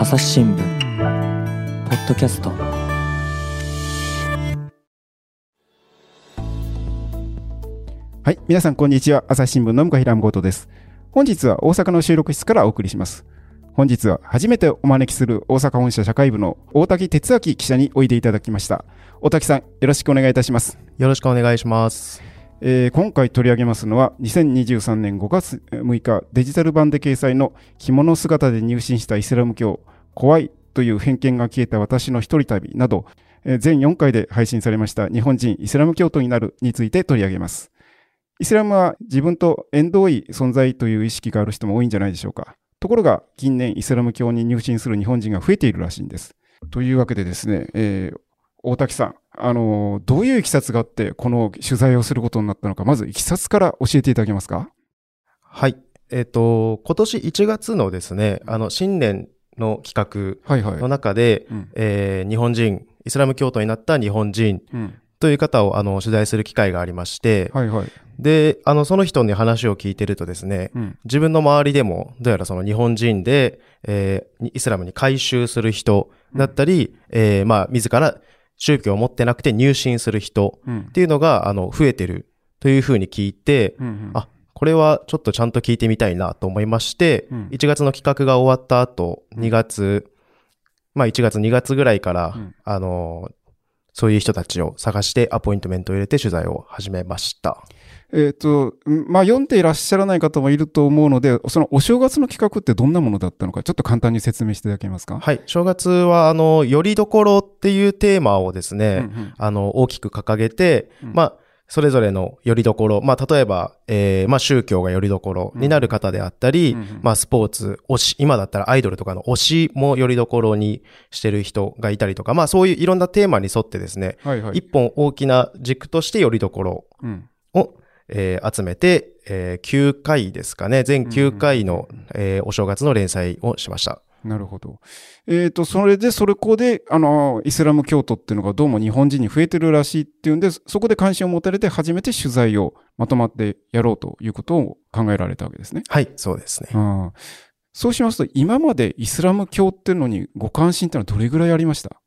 朝日新聞ポッドキャストはい、皆さんこんにちは。朝日新聞の向平誠です。本日は大阪の収録室からお送りします。本日は初めてお招きする大阪本社社会部の大滝哲明記者においでいただきました。大滝さん、よろしくお願いいたします。よろしくお願いします。えー今回取り上げますのは2023年5月6日デジタル版で掲載の着物姿で入信したイスラム教怖いという偏見が消えた私の一人旅など、全4回で配信されました日本人イスラム教徒になるについて取り上げます。イスラムは自分と縁遠い存在という意識がある人も多いんじゃないでしょうか。ところが近年イスラム教に入信する日本人が増えているらしいんです。というわけでですね、えー大滝さん、あのーどういういきさつがあって、この取材をすることになったのか、まずいきさつから教えていただけますか？はい。えっ、と、今年1月のですね、あの、新年の企。画の中で、うん。えー日本人、イスラム教徒になった日本人うん。という方を、あの、取材する機会がありまして、はいはい。で、あの、その人に話を聞いてるとですね、うん。自分の周りでも、どうやらその日本人で、えーイスラムに改宗する人だったり、えーまあ、自ら宗教を持ってなくて入信する人うんっていうのが、あの、増えてるというふうに聞いて、うんうん。あ、これはちょっとちゃんと聞いてみたいなと思いまして、うん。1月の企画が終わった後、2月、まあ1月2月ぐらいから、うん。あのーそういう人たちを探してアポイントメントを入れて取材を始めました。えっ、と、んまあ、読んでいらっしゃらない方もいると思うので、そのお正月の企画ってどんなものだったのか、ちょっと簡単に説明していただけますか？はい。正月は、あの、よりどころっていうテーマをですね、うんうん。あの、大きく掲げて、うん。まあ、それぞれのよりどころ、まあ、例えば、えー、まあ、宗教がよりどころになる方であったり、うんうんまあ、スポーツ、推し、今だったらアイドルとかの推しもよりどころにしてる人がいたりとか、まあ、そういういろんなテーマに沿ってですね、はいはい。一本大きな軸としてよりどころうん。を、えー集めて、えー9回ですかね、全9回の、えーお正月の連載をしました。なるほど。えっ、と、それで、それこで、あの、イスラム教徒っていうのがどうも日本人に増えてるらしいっていうんで、そこで関心を持たれて初めて取材をまとまってやろうということを考えられたわけですね。はい、そうですね。そうしますと、今までイスラム教っていうのにご関心っていうのはどれぐらいありました？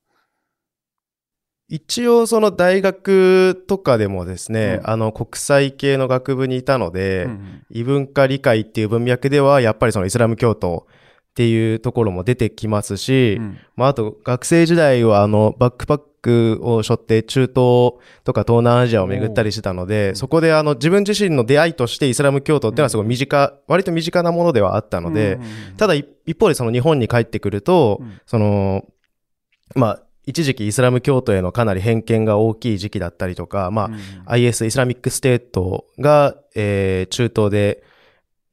一応その大学とかでもですね、うんあの国際系の学部にいたので、うん異文化理解っていう文脈ではやっぱりそのイスラム教徒っていうところも出てきますし、うん。まああと学生時代はあのバックパックを背負って中東とか東南アジアを巡ったりしてたので、そこであの自分自身の出会いとしてイスラム教徒っていうのはすごい身近、割と身近なものではあったので、うん。うんうんただ一一方でその日本に帰ってくると、うん。その、まあ、一時期イスラム教徒へのかなり偏見が大きい時期だったりとか、まあ、うん。IS、イスラミックステートが、えー中東で、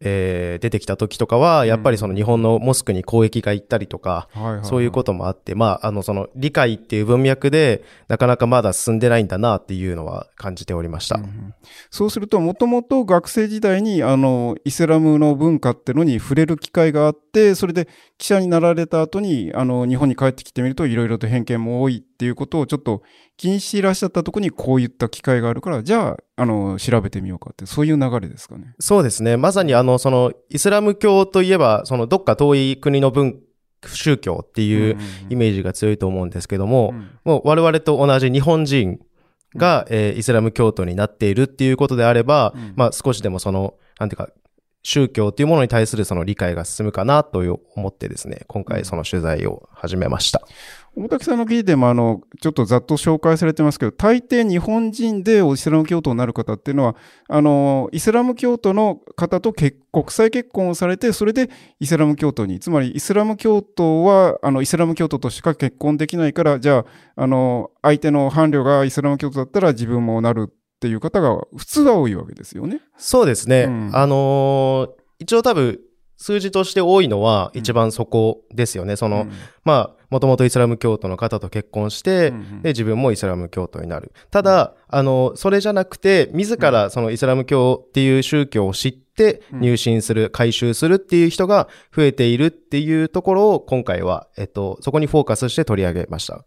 えー出てきた時とかは、やっぱりその日本のモスクに攻撃が行ったりとか、そういうこともあって、まあ、あの、その理解っていう文脈で、なかなかまだ進んでないんだなっていうのは感じておりました。うんそうすると、もともと学生時代にあのイスラムの文化ってのに触れる機会があって、それで記者になられた後にあの日本に帰ってきてみると、いろいろと偏見も多いっていうことをちょっと気にしていらっしゃったところにこういった機会があるから、じゃああの調べてみようかって、そういう流れですかね。そうですね。まさにあの、その、イスラム教といえば、その、どっか遠い国の文、宗教っていうイメージが強いと思うんですけども、うんもう我々と同じ日本人が、えーイスラム教徒になっているっていうことであれば、うんまあ少しでもその、なんていうか、宗教っていうものに対するその理解が進むかなと思ってですね、今回その取材を始めました。大滝さんの記事でもあのちょっとざっと紹介されてますけど大抵日本人でイスラム教徒になる方っていうのはあのイスラム教徒の方と結国際結婚をされてそれでイスラム教徒につまりイスラム教徒はあのイスラム教徒としか結婚できないからじゃああの相手の伴侶がイスラム教徒だったら自分もなるっていう方が普通は多いわけですよね。そうですね。うんあのー一応多分、数字として多いのは一番そこですよね。その、うんまあ、もともとイスラム教徒の方と結婚して、うんうんで、自分もイスラム教徒になる。ただ、あの、それじゃなくて、自らそのイスラム教っていう宗教を知ってうん入信する、改宗するっていう人が増えているっていうところを今回は、えっと、そこにフォーカスして取り上げました。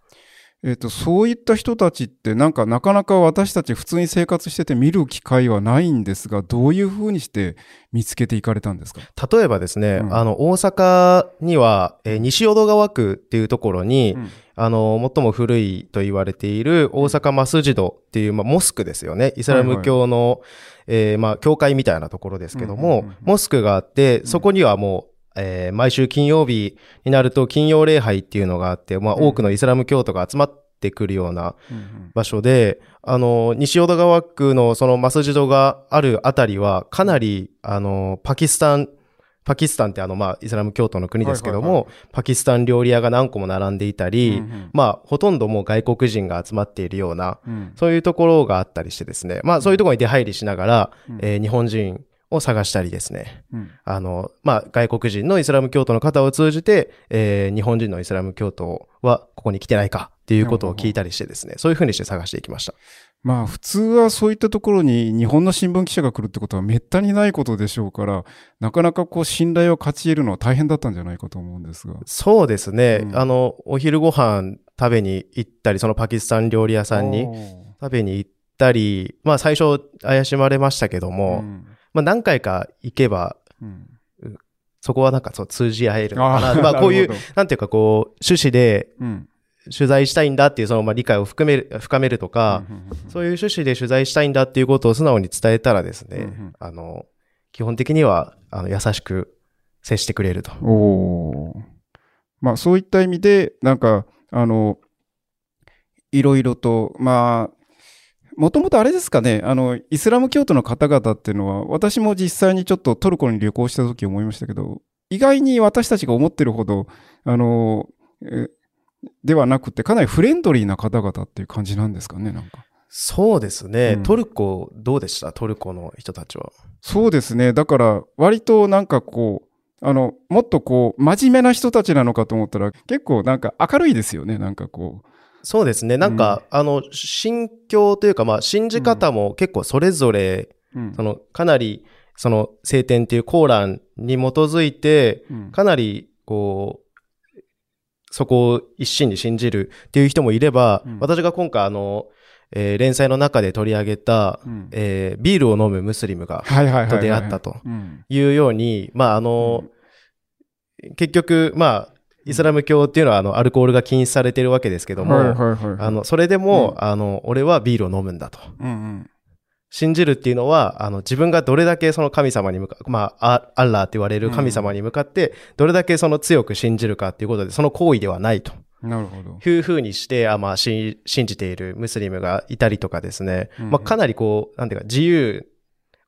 えっ、と、そういった人たちって、なんかなかなか私たち普通に生活してて見る機会はないんですが、どういうふうにして見つけていかれたんですか？例えばですね、うん。あの、大阪には、えー西淀川区っていうところに、うん。あの、最も古いと言われている大阪マスジドっていう、まあ、モスクですよね。イスラム教の、えーまあ、教会みたいなところですけども、モスクがあって、そこにはもう、えー毎週金曜日になると金曜礼拝っていうのがあって、まあ、うん。多くのイスラム教徒が集まってくるようなうん場所で、あの、西淀川区のそのマスジドがあるあたりは、かなり、あの、パキスタン、パキスタンってあの、まあ、イスラム教徒の国ですけども、はいはいパキスタン料理屋が何個も並んでいたり、うんうん。まあ、ほとんどもう外国人が集まっているような、うん。そういうところがあったりしてですね、まあ、そういうところに出入りしながら、うん。えー日本人を探したりですね、うんあの、まあ、外国人のイスラム教徒の方を通じて、えー日本人のイスラム教徒はここに来てないかっていうことを聞いたりしてですね、そういうふうにして探していきました。まあ普通はそういったところに日本の新聞記者が来るってことはめったにないことでしょうから、なかなかこう信頼を勝ち得るのは大変だったんじゃないかと思うんですが。そうですね。うんあの、お昼ご飯食べに行ったり、そのパキスタン料理屋さんに食べに行ったり、まあ最初怪しまれましたけども、うんまあ何回か行けば、うん。そこはなんかそう通じ合えるのかな。あ ーまあこういうなんていうかこう、趣旨でうん。取材したいんだっていうそのまあ理解を含める、深めるとか、そういう趣旨で取材したいんだっていうことを素直に伝えたらですね、うんうん。あの、基本的には、あの、優しく接してくれると。まあそういった意味で、なんか、あの、いろいろと、まあ、もともとあれですかね、あの、イスラム教徒の方々っていうのは、私も実際にちょっとトルコに旅行した時思いましたけど、意外に私たちが思ってるほど、あの、えではなくて、かなりフレンドリーな方々っていう感じなんですかね、なんか。そうですね。うんトルコ、どうでした？トルコの人たちは。そうですね。だから、割となんかこう、あの、もっとこう、真面目な人たちなのかと思ったら、結構なんか明るいですよね、なんかこう。そうですね。なんか、あの、信教というか、まあ、信じ方も結構それぞれ、うん。その、かなり、その、聖典っていうコーランに基づいて、うん。かなり、こう、そこを一心に信じるっていう人もいれば、うん。私が今回あの、えー連載の中で取り上げた、うん。えービールを飲むムスリムが。と出会ったとうん。いうように、まあ、あの、結局、まあ、イスラム教っていうのは、あの、アルコールが禁止されてるわけですけども、はいはいはい。あの、それでも、あの、俺はビールを飲むんだと。うんうん。信じるっていうのは、あの、自分がどれだけその神様に向か、まあ、アアッラーって言われる神様に向かって、どれだけその強く信じるかっていうことで、その行為ではないと。なるほど。いうふうにして、あまあ、し信じているムスリムがいたりとかですね。うんまあ、かなりこう、なんていうか、自由、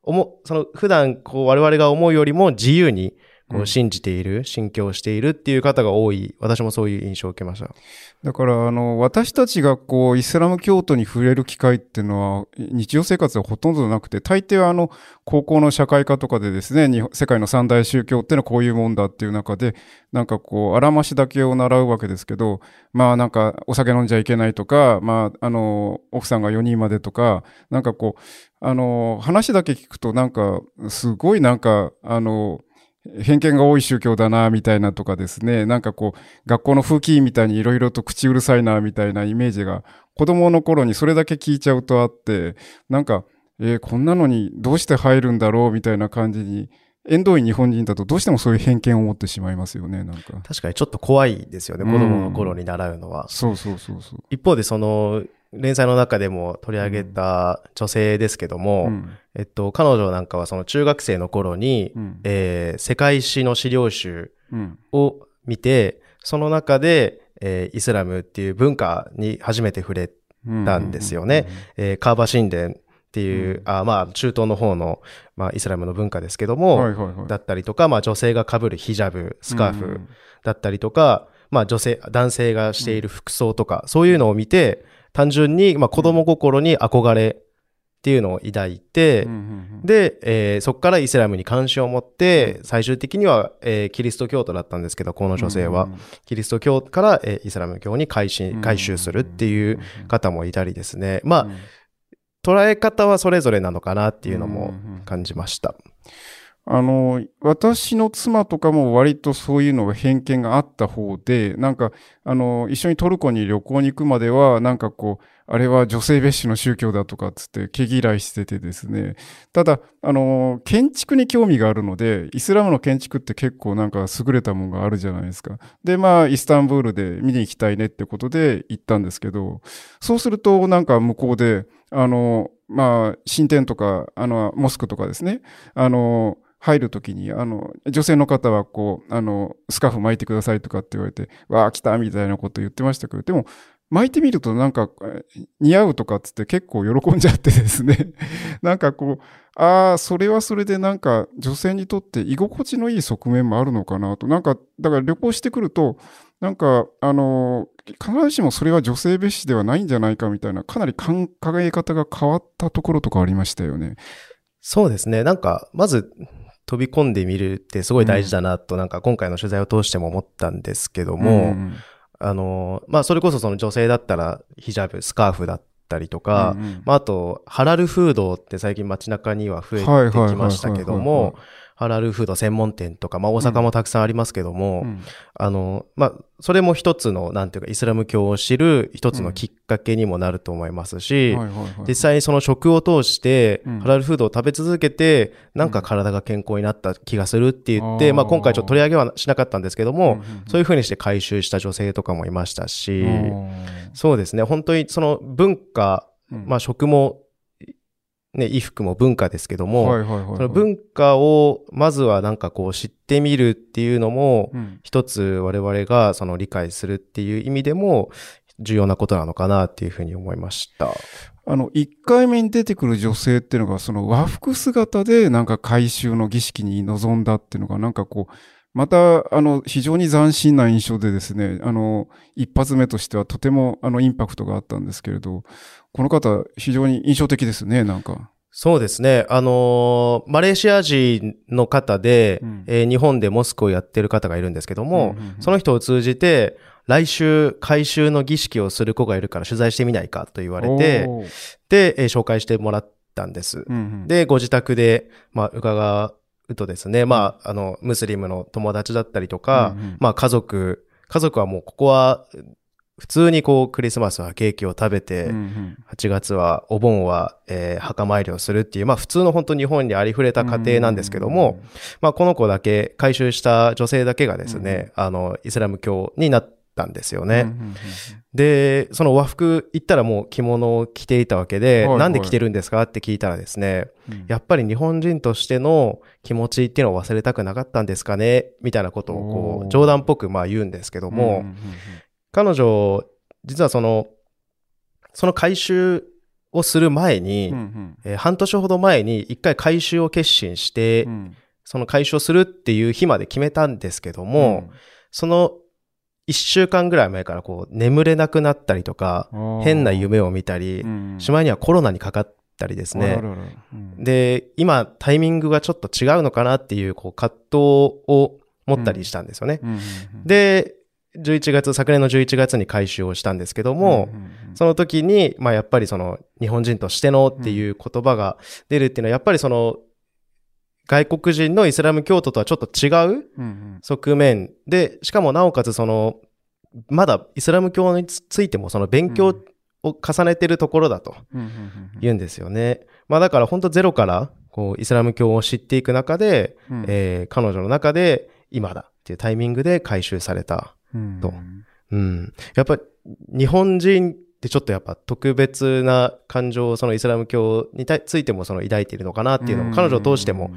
おも、その、普段、こう、我々が思うよりも自由に、こう信じている、信教しているっていう方が多い。私もそういう印象を受けました。だから、あの、私たちがこう、イスラム教徒に触れる機会っていうのは、日常生活はほとんどなくて、大抵はあの、高校の社会科とかでですね、日本世界の三大宗教っていうのはこういうもんだっていう中で、なんかこう、あらましだけを習うわけですけど、まあなんか、お酒飲んじゃいけないとか、まあ、あの、奥さんが4人までとか、なんかこう、あの、話だけ聞くとなんか、すごいなんか、あの、偏見が多い宗教だな、みたいなとかですね、なんかこう、学校の風紀みたいにいろいろと口うるさいな、みたいなイメージが、子供の頃にそれだけ聞いちゃうとあって、なんか、えーこんなのにどうして入るんだろう、みたいな感じに、縁遠い日本人だとどうしてもそういう偏見を持ってしまいますよね、なんか。確かにちょっと怖いですよね、うん子供の頃に習うのは。そうそうそうそう。一方で、その、連載の中でも取り上げた女性ですけども、うん。えっと、彼女なんかはその中学生の頃に、うん。えー世界史の資料集うん。を見て、その中で、えーイスラムっていう文化に初めて触れたんですよね。えーカーバ神殿っていう、うん。あまあ、中東の方の、まあ、イスラムの文化ですけどうんも、はいはいはい。だったりとか、まあ、女性が被るヒジャブ、スカーフうん。だったりとか、まあ、女性、男性がしている服装とか、そういうのを見て、単純に、まあ、子供心に憧れっていうのを抱いて、うんうんで、えーそこからイスラムに関心を持って、最終的には、えーキリスト教徒だったんですけど、この女性は。キリスト教から、えーイスラム教に改心、改宗するっていう方もいたりですね。まあ、捉え方はそれぞれなのかなっていうのも感じました。あの、私の妻とかも割とそういうのが偏見があった方で、なんか、あの、一緒にトルコに旅行に行くまでは、なんかこう、あれは女性蔑視の宗教だとかっつって毛嫌いしててですね。ただ、あの、建築に興味があるので、イスラムの建築って結構なんか優れたものがあるじゃないですか。で、まあ、イスタンブールで見に行きたいねってことで行ったんですけど、そうするとなんか向こうで、あの、まあ、神殿とか、あの、モスクとかですね、あの、入るときに、あの、女性の方はこう、あの、スカーフ巻いてくださいとかって言われて、わあ、来たみたいなこと言ってましたけど、でも、巻いてみるとなんか似合うとかっつって結構喜んじゃってですね。なんかこう、ああ、それはそれでなんか女性にとって居心地のいい側面もあるのかなと。なんか、だから旅行してくると、なんか、あの、必ずしもそれは女性蔑視ではないんじゃないかみたいな、かなり考え方が変わったところとかありましたよね。そうですね。なんか、まず、飛び込んでみるってすごい大事だなと、なんか今回の取材を通しても思ったんですけども、うんあの、まあ、それこそその女性だったらヒジャブ、スカーフだったりとか、うんうん、まあ、あと、ハラルフードって最近街中には増えてきましたけども、ハラルフード専門店とか、まあ大阪もたくさんありますけども、うん、あの、まあ、それも一つの、なんていうか、イスラム教を知る一つのきっかけにもなると思いますし、実際にその食を通して、ハラルフードを食べ続けて、なんか体が健康になった気がするって言って、まあ今回ちょっと取り上げはしなかったんですけども、そういうふうにして回収した女性とかもいましたし、そうですね、本当にその文化、まあ食もね、衣服も文化ですけども、その文化をまずはなんかこう知ってみるっていうのも、うん、一つ我々がその理解するっていう意味でも重要なことなのかなっていうふうに思いました。あの、一回目に出てくる女性っていうのが、その和服姿でなんか回収の儀式に臨んだっていうのが、なんかこう、また、あの、非常に斬新な印象でですね、あの、一発目としてはとても、あの、インパクトがあったんですけれど、この方、非常に印象的ですね、なんか。そうですね。あのー、マレーシア人の方で、うん、えー、日本でモスクをやってる方がいるんですけども、うんうんうん、その人を通じて、来週回収の儀式をする子がいるから取材してみないかと言われて、で、えー、紹介してもらったんです。うんうん、で、ご自宅で、まあ、伺うとですね、まあ、あの、ムスリムの友達だったりとか、うんうん、まあ、家族、家族はもうここは普通にこうクリスマスはケーキを食べて、8月はお盆は、えー、墓参りをするっていう、まあ普通の本当日本にありふれた家庭なんですけども、まあこの子だけ、回収した女性だけがですね、あの、イスラム教になったんですよね。で、その和服行ったらもう着物を着ていたわけで、なんで着てるんですかって聞いたらですね、やっぱり日本人としての気持ちっていうのを忘れたくなかったんですかねみたいなことをこう、冗談っぽくまあ言うんですけども、彼女、実はその、その回収をする前に、うんうん、えー、半年ほど前に一回回収を決心して、うん、その回収をするっていう日まで決めたんですけども、うん、その一週間ぐらい前からこう眠れなくなったりとか、変な夢を見たり、うん、しまいにはコロナにかかったりですね。で、今タイミングがちょっと違うのかなっていうこう葛藤を持ったりしたんですよね。で、11月、昨年の11月に回収をしたんですけども、その時に、まあやっぱりその日本人としてのっていう言葉が出るっていうのは、やっぱりその外国人のイスラム教徒とはちょっと違う側面で、しかもなおかつその、まだイスラム教についてもその勉強を重ねてるところだと言うんですよね。まあだから本当ゼロからこうイスラム教を知っていく中で、えー、彼女の中で今だっていうタイミングで回収されたと。うん。やっぱ日本人ってちょっとやっぱ特別な感情をそのイスラム教についてもその抱いているのかなっていうのを彼女を通しても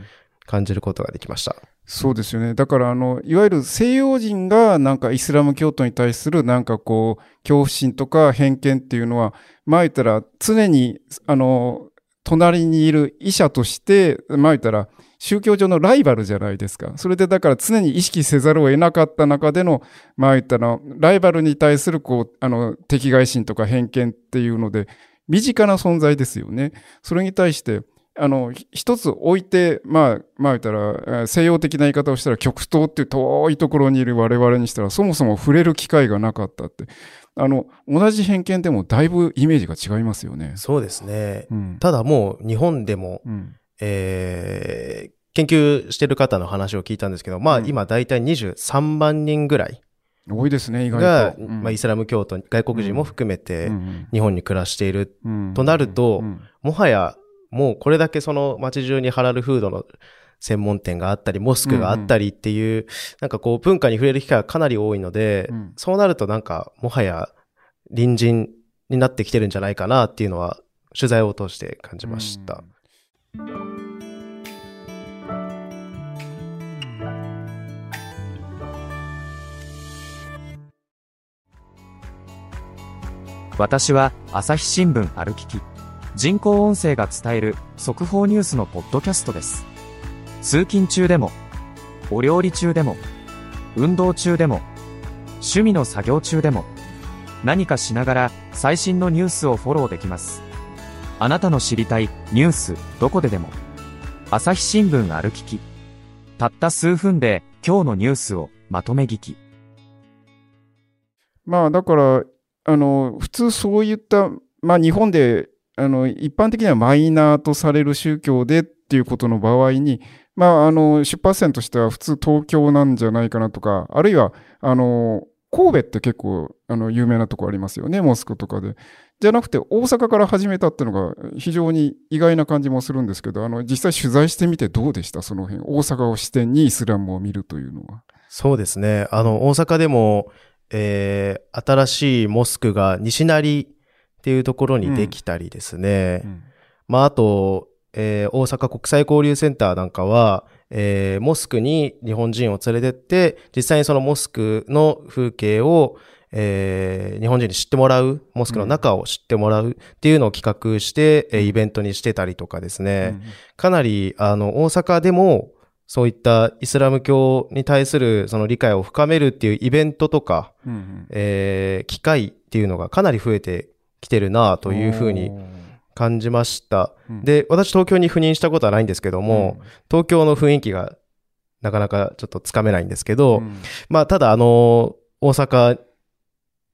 感じることができました。そうですよね。だからあの、いわゆる西洋人がなんかイスラム教徒に対するなんかこう、恐怖心とか偏見っていうのは、まあ言ったら常にあの、隣にいる医者として、まあ言ったら宗教上のライバルじゃないですか。それでだから常に意識せざるを得なかった中での、まあ言ったら、ライバルに対するこう、あの、敵外心とか偏見っていうので、身近な存在ですよね。それに対して、あの、一つ置いて、まあ、まあ言ったら、西洋的な言い方をしたら極東っていう遠いところにいる我々にしたら、そもそも触れる機会がなかったって。あの、同じ偏見でもだいぶイメージが違いますよね。そうですね。うん、ただもう日本でも、うん、えー、研究してる方の話を聞いたんですけど、まあ、今大体23万人ぐらい、多いですね、意が、外と。まあ、イスラム教徒、外国人も含めてうん。日本に暮らしている。うん。となるとうん。もはや、もうこれだけその街中にハラルフードの専門店があったり、モスクがあったりっていう、なんかこう文化に触れる機会がかなり多いので、うん。そうなるとなんか、もはや隣人になってきてるんじゃないかなっていうのは、取材を通して感じました。私は朝日新聞歩きき人工音声が伝える速報ニュースのポッドキャストです。通勤中でもお料理中でも運動中でも趣味の作業中でも何かしながら最新のニュースをフォローできます。あなたの知りたいニュースどこででも。朝日新聞歩ききたった数分で今日のニュースをまとめ聞き。まあだから、あの、普通そういった、まあ日本で、あの、一般的にはマイナーとされる宗教でっていうことの場合に、まああの、出発点としては普通東京なんじゃないかなとか、あるいは、あの、神戸って結構、あの、有名なとこありますよね、モスクとかで。じゃなくて、大阪から始めたっていうのが非常に意外な感じもするんですけど、あの、実際取材してみてどうでした？その辺。大阪を視点にイスラムを見るというのは。そうですね。あの、大阪でも、えー、新しいモスクが西成っていうところにできたりですね。まあ、あと、えー大阪国際交流センターなんかは、えーモスクに日本人を連れてって、実際にそのモスクの風景を、えー日本人に知ってもらう、モスクの中を知ってもらうっていうのを企画して、えーイベントにしてたりとかですね。かなり、あの、大阪でも、そういったイスラム教に対するその理解を深めるっていうイベントとか、うんうん。えー機会っていうのがかなり増えてきてるなというふうに感じました。うん。で、私東京に赴任したことはないんですけども、東京の雰囲気がなかなかちょっとつかめないんですけど、うん。まあ、ただあの、大阪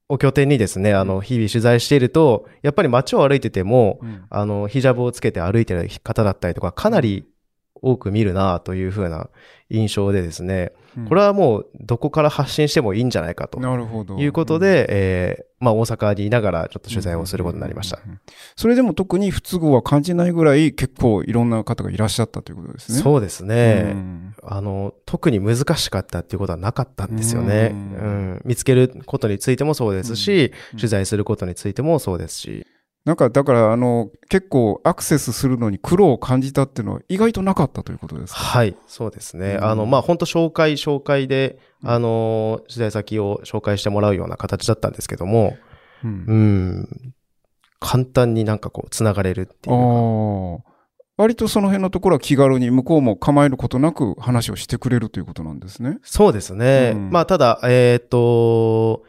を拠点にですね、あの、日々取材していると、やっぱり街を歩いてても、うん。あの、ヒジャブをつけて歩いてる方だったりとか、かなり多く見るなというふうな印象でですね、これはもうどこから発信してもいいんじゃないかと。いうことで、えーまあ大阪にいながらちょっと取材をすることになりました。うんうんうんうん。それでも特に不都合は感じないぐらい結構いろんな方がいらっしゃったということですね。そうですね。んあの、特に難しかったっていうことはなかったんですよね。ううんん見つけることについてもそうですし、うん取材することについてもそうですし。なんかだからあの結構アクセスするのに苦労を感じたっていうのは意外となかったということですか？はい、そうですね。うんあの、まあ本当紹介、紹介で、うんあの、取材先を紹介してもらうような形だったんですけども、うんうん、簡単になんかこう、つながれるっていうか。割とその辺のところは気軽に向こうも構えることなく話をしてくれるということなんですね。そうですね。うんまあ、ただ、えっ、と、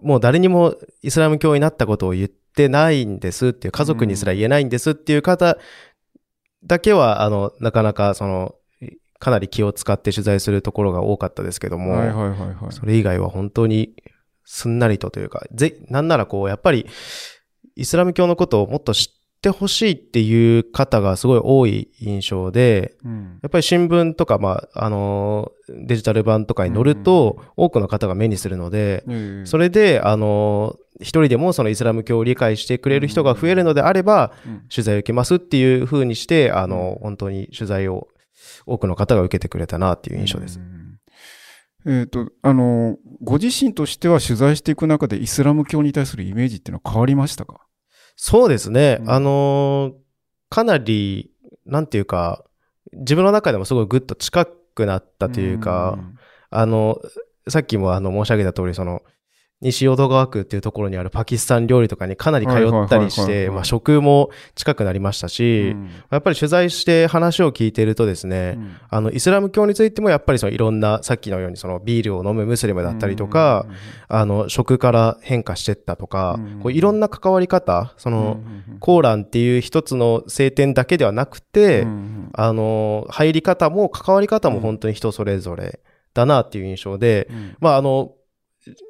もう誰にもイスラム教になったことを言ってないんですっていう、家族にすら言えないんですっていう方だけは、あの、なかなか、その、かなり気を使って取材するところが多かったですけども、はいはいはいはい。それ以外は本当にすんなりとというか、ぜ、なんならこう、やっぱり、イスラム教のことをもっと知ってほしいっていう方がすごい多い印象で、うん。やっぱり新聞とか、まあ、あのーデジタル版とかに載ると、多くの方が目にするので、ええ。それで、あのー一人でもそのイスラム教を理解してくれる人が増えるのであれば、うん。取材を受けますっていう風にして、あの、本当に取材を多くの方が受けてくれたなっていう印象です。うん。えっ、と、あの、ご自身としては取材していく中でイスラム教に対するイメージっていうのは変わりましたか？そうですね。うんあのーかなり、なんていうか、自分の中でもすごいぐっと近くなったというか、あの、さっきもあの申し上げた通り、その、西淀川区っていうところにあるパキスタン料理とかにかなり通ったりして、いまあ食も近くなりましたうし、ん。やっぱり取材して話を聞いてるとですね、うん。あの、イスラム教についてもやっぱりそのいろんな、さっきのようにそのビールを飲むムスリムだったりとか、あの、食から変化してったとかうん、こういろんな関わり方、その、コーランっていう一つの聖典だけではなくて、あの、入り方も関わり方も本当に人それぞれだなっていう印象で、うん。まあ、あの、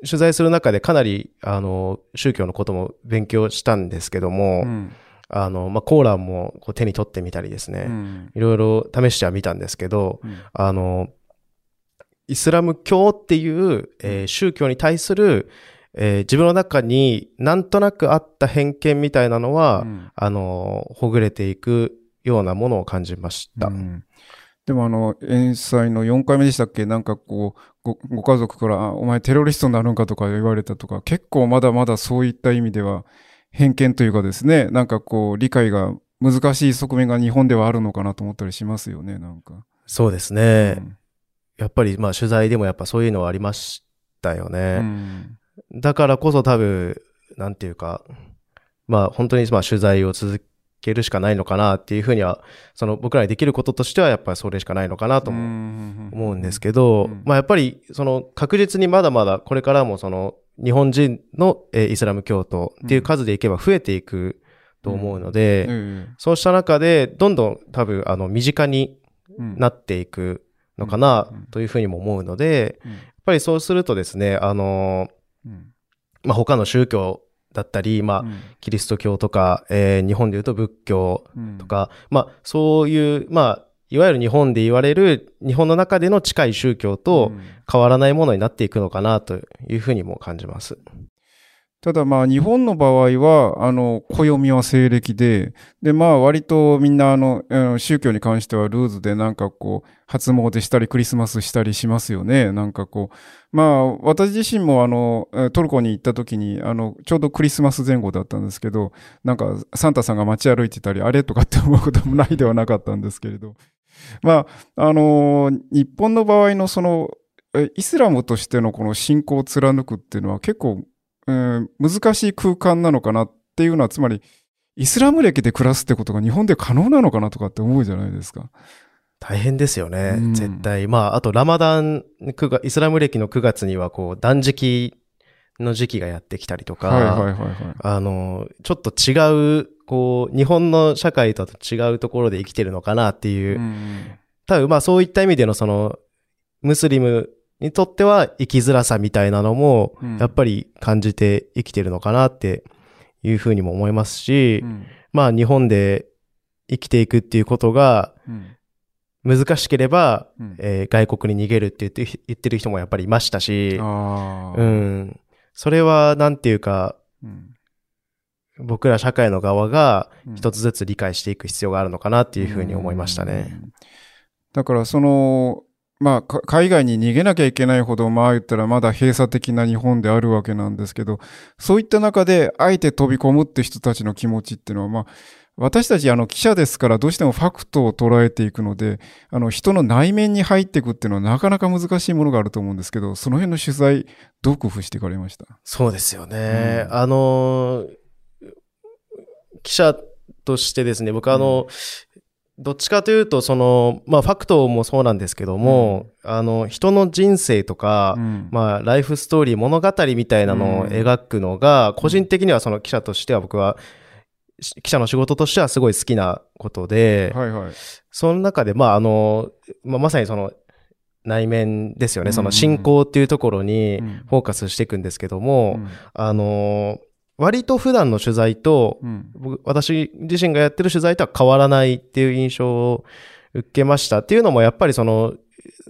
取材する中でかなり、あの、宗教のことも勉強したんですけども、うん。あの、まあ、コーランもこう手に取ってみたりですね、うん。いろいろ試してはみたんですけど、うん。あの、イスラム教っていう、えー宗教に対する、えー自分の中になんとなくあった偏見みたいなのは、うん。あの、ほぐれていくようなものを感じました。うん。でもあの、遠祭の4回目でしたっけ？なんかこう、ごご家族から、あお前テロリストになるんかとか言われたとか、結構まだまだそういった意味では、偏見というかですね、なんかこう、理解が難しい側面が日本ではあるのかなと思ったりしますよね、なんか。そうですね。うんやっぱりまあ取材でもやっぱそういうのはありましたようね。んだからこそ多分、なんていうか、まあ本当にまあ取材を続けるしかないのかなっていうふうには、その僕らにできることとしてはやっぱりそれしかないのかなとも思うんですけど、うん。まあやっぱりその確実にまだまだこれからもその日本人のえーイスラム教徒っていう数でいけば増えていくと思うので、えそうした中でどんどん多分あの身近になっていくのかなうんというふうにも思うので、うん。やっぱりそうするとですね、あの、うん。まあ、他の宗教だったり、まあ、キリスト教とか、えー日本でいうと仏教うん。とか、まあ、そういう、まあ、いわゆる日本で言われる日本の中での近い宗教とうん。変わらないものになっていくのかなというふうにも感じます。ただまあ日本の場合は、あの、暦は西暦で、でまあ割とみんなあの、宗教に関してはルーズでなんかこう、初詣したりクリスマスしたりしますよね。なんかこう、まあ私自身もあの、トルコに行った時に、あの、ちょうどクリスマス前後だったんですけど、なんかサンタさんが街歩いてたり、あれ？とかって思うこともないではなかったんですけれど、まあ、あの日本の場合のその、イスラムとしてのこの信仰を貫くっていうのは結構うん難しい空間なのかなっていうのは、つまり、イスラム歴で暮らすってことが日本で可能なのかなとかって思うじゃないですか。大変ですよね、うん絶対。まあ、あとラマダン、9月イスラム歴の9月にはこう断食の時期がやってきたりとか、はいはいはいはい。あの、ちょっと違う、こう、日本の社会とは違うところで生きてるのかなっていう、うん多分まあそういった意味でのその、ムスリムにとっては生きづらさみたいなのもうん、やっぱり感じて生きてるのかなっていうふうにも思いますし、うん。まあ日本で生きていくっていうことがうん。難しければ、うん。えー外国に逃げるって言って言ってる人もやっぱりいましたし、うん。それはなんていうか、うん。僕ら社会の側がうん。一つずつ理解していく必要があるのかなっていうふうに思いましたね。うん。だからその、まあ、か海外に逃げなきゃいけないほど、まあ言ったらまだ閉鎖的な日本であるわけなんですけど、そういった中で、あえて飛び込むって人たちの気持ちっていうのは、まあ、私たちあの記者ですからどうしてもファクトを捉えていくので、あの人の内面に入っていくっていうのはなかなか難しいものがあると思うんですけど、その辺の取材、どう工夫していかれました？そうですよね。うんあのー記者としてですね、僕あの、どっちかというと、その、まあ、ファクトもそうなんですけども、あの、人の人生とか、うん。まあ、ライフストーリー、物語みたいなのを描くのが、個人的にはその記者としては僕は、し記者の仕事としてはすごい好きなことで、はいはい。その中で、まあ、あの、まあ、まさにその、内面ですよね。うんその信仰っていうところにうん。フォーカスしていくんですけども、うん。あの、割と普段の取材と、うん。僕私自身がやってる取材とは変わらないっていう印象を受けました。っていうのもやっぱりその、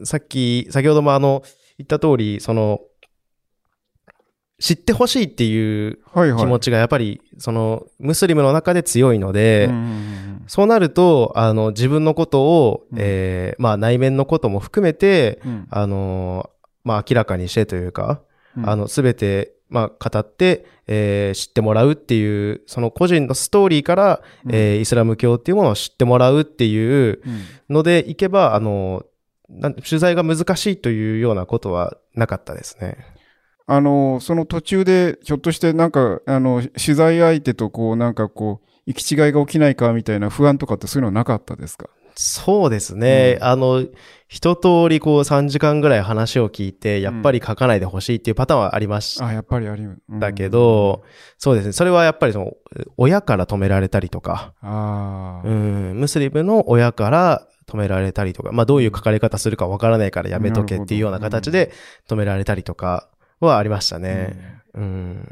さっき、先ほどもあの、言った通り、その、知ってほしいっていう。気持ちがやっぱり、その、ムスリムの中で強いので、そうなると、あの、自分のことを、うん。えーまあ内面のことも含めて、うん。あの、まあ明らかにしてというか、うん。あの、すべて、まあ、語って、えー知ってもらうっていう、その個人のストーリーから、うん。えーイスラム教っていうものを知ってもらうっていううん。のでいけば、あの、取材が難しいというようなことはなかったですね。あの、その途中で、ひょっとしてなんか、あの、取材相手とこう、なんかこう、行き違いが起きないかみたいな不安とかってそういうのはなかったですか？そうですね。うん。あの、一通りこう3時間ぐらい話を聞いて、やっぱり書かないでほしいっていうパターンはありましあ、やっぱりありうん。たけど、そうですね。それはやっぱりその、親から止められたりとか、ああ、うん、ムスリムの親から止められたりとか、まあどういう書かれ方するかわからないからやめとけっていうような形で止められたりとかはありましたね。うん。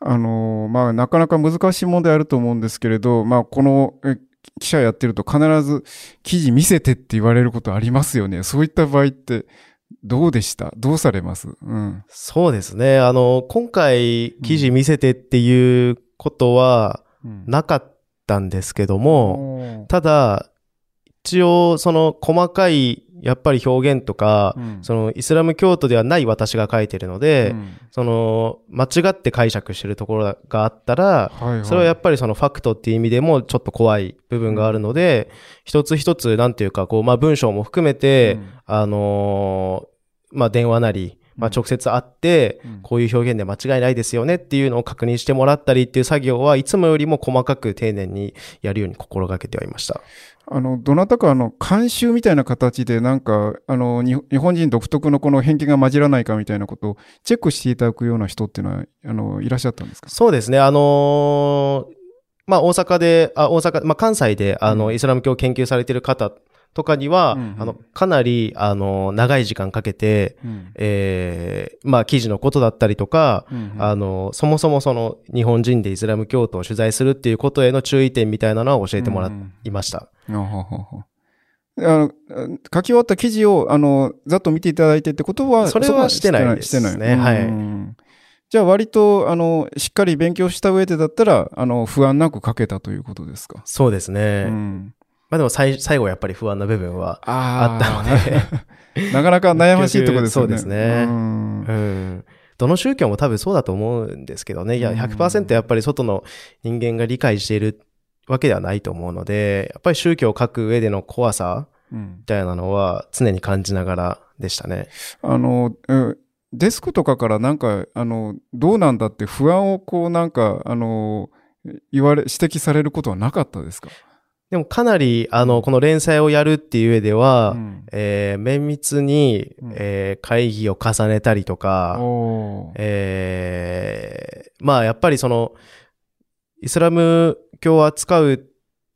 あのまあ、なかなか難しい問題あると思うんですけれど、まあ、このえ記者やってると必ず記事見せてって言われることありますよね。そういった場合ってどうでした？どうされます？うん。そうですね。あの、今回記事見せてっていうことはうんなかったんですけども、おーただ、一応その細かいやっぱり表現とか、うん。そのイスラム教徒ではない私が書いてるので、うん。その間違って解釈してるところがあったら、はいはい、それはやっぱりそのファクトっていう意味でもちょっと怖い部分があるので、一つ一つなんていうかこう、まあ文章も含めて、うん。あのーまあ電話なり、まあ直接会って、うんこういう表現で間違いないですよねっていうのを確認してもらったりっていう作業はいつもよりも細かく丁寧にやるように心がけてはいました。あの、どなたかあの、監修みたいな形でなんか、あの、に日本人独特のこの偏見が混じらないかみたいなことをチェックしていただくような人っていうのは、あの、いらっしゃったんですか？そうですね。あのーまあ大阪で、あ、大阪、まあ関西で、あの、うんイスラム教を研究されている方とかには、うんうん。あの、かなり、あの、長い時間かけて、うん。えーまあ記事のことだったりとか、うんあの、そもそもその日本人でイスラム教徒を取材するっていうことへの注意点みたいなのは教えてもらうんいました。あははは。あの書き終わった記事を、あの、ざっと見ていただいてってことは、それはしてないですしてない。ねはい。うん。じゃあ割と、あの、しっかり勉強した上でだったら、あの、不安なく書けたということですか？そうですね。うんまあでも最最後やっぱり不安な部分はああったので、なかなか悩ましいところですよね。そうですねうんうん。どの宗教も多分そうだと思うんですけどね。いや、うん100%やっぱり外の人間が理解しているわけではないと思うので、やっぱり宗教を書く上での怖さうんみたいなのは常に感じながらでしたね。あの、うんデスクとかからなんか、あの、どうなんだって不安をこうなんか、あの、言われ、指摘されることはなかったですか？でもかなり、あの、この連載をやるっていう上では、うん。えー綿密に、うん。えー会議を重ねたりとか、えーまあやっぱりその、イスラム教を扱うっ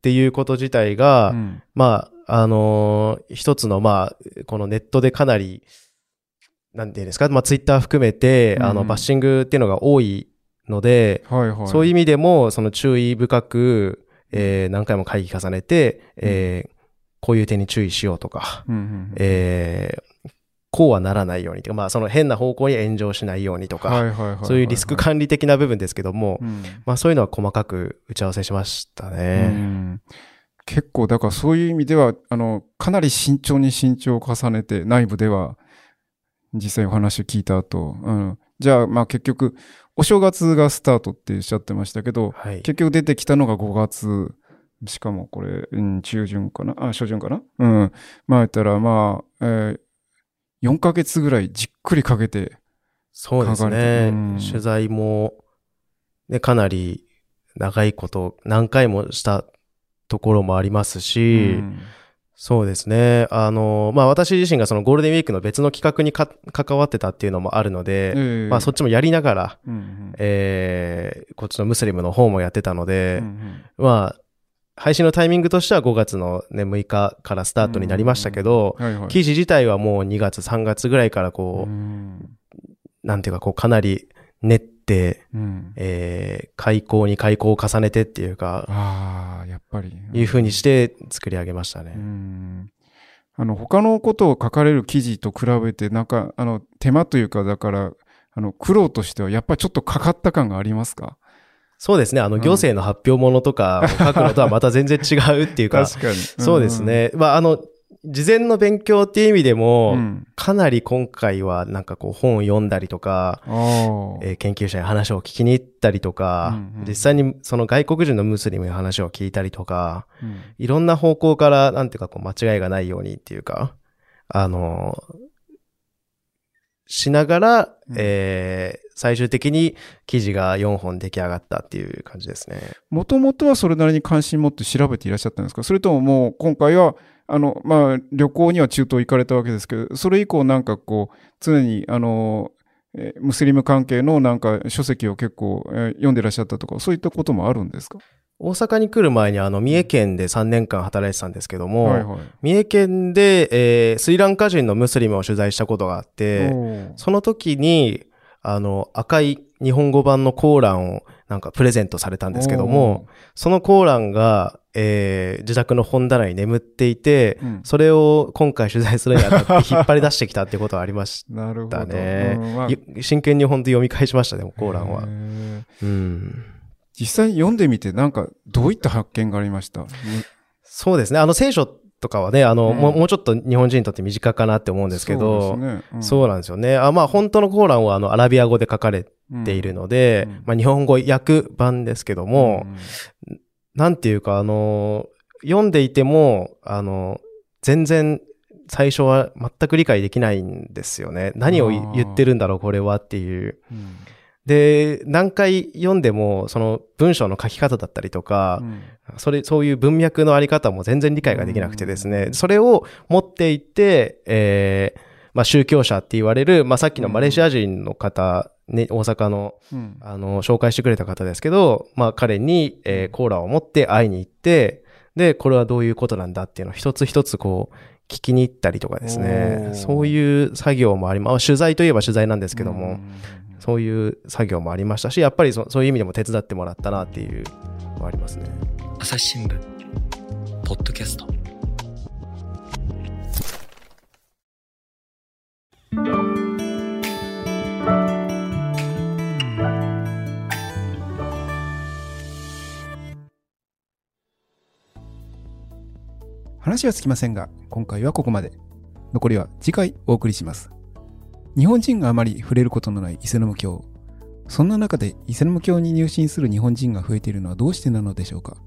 ていうこと自体が、うん。まあ、あのー一つの、まあ、このネットでかなり、なんていうんですか、まあ、ツイッター含めて、あの、うんバッシングっていうのが多いので、はいはい。そういう意味でも、その注意深く、えー何回も会議重ねて、えーこういう点に注意しようとか、うんうんうんえーこうはならないようにとか、まあ、その変な方向に炎上しないようにとか、そういうリスク管理的な部分ですけども、うんまあそういうのは細かく打ち合わせしましたうね。ん結構、だからそういう意味では、あの、かなり慎重に慎重を重ねて、内部では、実際お話を聞いた後、うん。じゃあ、まあ結局、お正月がスタートっておっしゃってましたけど、はい。結局出てきたのが5月、しかもこれ、うん、中旬かな？あ、初旬かな？うん。まあ言ったら、まあ、えー4ヶ月ぐらいじっくりかけて、そうですねうん。取材も、ね、かなり長いこと、何回もしたところもありますし、うんそうですね。あの、まあ私自身がそのゴールデンウィークの別の企画にか関わってたっていうのもあるので、ええ。まあそっちもやりながら、うんうん。えーこっちのムスリムの方もやってたので、うんうん。まあ、配信のタイミングとしては5月の、ね、6日からスタートになりましたけど。記事自体はもう2月、3月ぐらいからこう、うん。なんていうかこうかなり練って、うんえー、開口に開口を重ねてっていうか、ああ、やっぱり。いう風にして作り上げましたうね。んあの、他のことを書かれる記事と比べて、なんか、あの、手間というか、だから、あの、苦労としては、やっぱりちょっとかかった感がありますか？そうですね。あの、うん行政の発表物とかを書くのとはまた全然違うっていうか、確かに。そうですね。まあ、あの、事前の勉強っていう意味でうん。も、うん。かなり今回はなんかこう本を読んだりとか。えー研究者に話を聞きに行ったりとか、うんうん実際にその外国人のムスリムに話を聞いたりとか、うんいろんな方向から、なんていうかこう間違いがないようにっていうか、あのしながら、うんえー最終的に記事が4本出来上がったっていう感じですね。もともとはそれなりに関心持って調べていらっしゃったんですか？それとももう今回は、あの、まあ、旅行には中東行かれたわけですけど、それ以降なんかこう、常に、あの、えームスリム関係のなんか書籍を結構、えー読んでらっしゃったとか、そういったこともあるんですか？大阪に来る前にあの、三重県で3年間働いてたんですけども、はいはい。三重県で、えースリランカ人のムスリムを取材したことがあって、その時に、あの、赤い日本語版のコーランをなんかプレゼントされたんですけども、、そのコーランが、えー自宅の本棚に眠っていて、うん。それを今回取材するにあたって引っ張り出してきたっていうことはありまし なるほど。たね。うんまあ。ゆ真剣に本当読み返しましたね、コーランは。うん。実際読んでみて、なんか、どういった発見がありました？そうですね。あの聖書とかはね、あの、うん。もうもうちょっと日本人にとって身近かなって思うんですけど、そうね。うん。そうなんですよね。あまあ本当のコーランはあのアラビア語で書かれているので、うん。まあ日本語訳版ですけども、うんなんていうかあの、読んでいても、あの、全然最初は全く理解できないんですよね。何を言ってるんだろう、これはっていう。うん。で、何回読んでも、その文章の書き方だったりとか、うん。それ、そういう文脈のあり方も全然理解ができなくてですね、うん。それを持っていって、えーまあ宗教者って言われる、まあさっきのマレーシア人の方、ね、大阪の、うん。あの、紹介してくれた方ですけど、まあ彼に、えーコーラを持って会いに行って、で、これはどういうことなんだっていうのを一つ一つこう、聞きに行ったりとかですおねー、そういう作業もあります。取材といえば取材なんですけども、うん。そういう作業もありましたし、やっぱりそそういう意味でも手伝ってもらったなっていうのはありますね。朝日新聞ポッドキャスト話はつきませんが、今回はここまで。残りは次回お送りします。日本人があまり触れることのないイスラム教。そんな中でイスラム教に入信する日本人が増えているのはどうしてなのでしょうか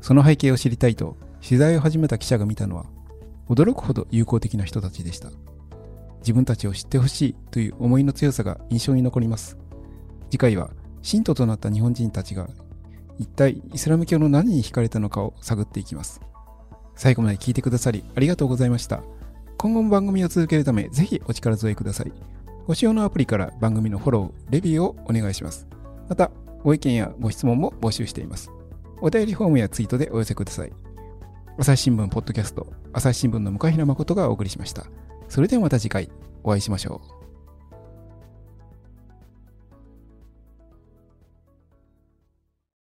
その背景を知りたいと取材を始めた記者が見たのは驚くほど友好的な人たちでした。自分たちを知ってほしいという思いの強さが印象に残ります。次回は信徒となった日本人たちが一体イスラム教の何に惹かれたのかを探っていきます。最後まで聞いてくださりありがとうございました。今後も番組を続けるため、ぜひお力添えください。ご使用のアプリから番組のフォロー、レビューをお願いします。また、ご意見やご質問も募集しています。お便りフォームやツイートでお寄せください。朝日新聞ポッドキャスト、朝日新聞の向平誠がお送りしました。それではまた次回お会いしましょう。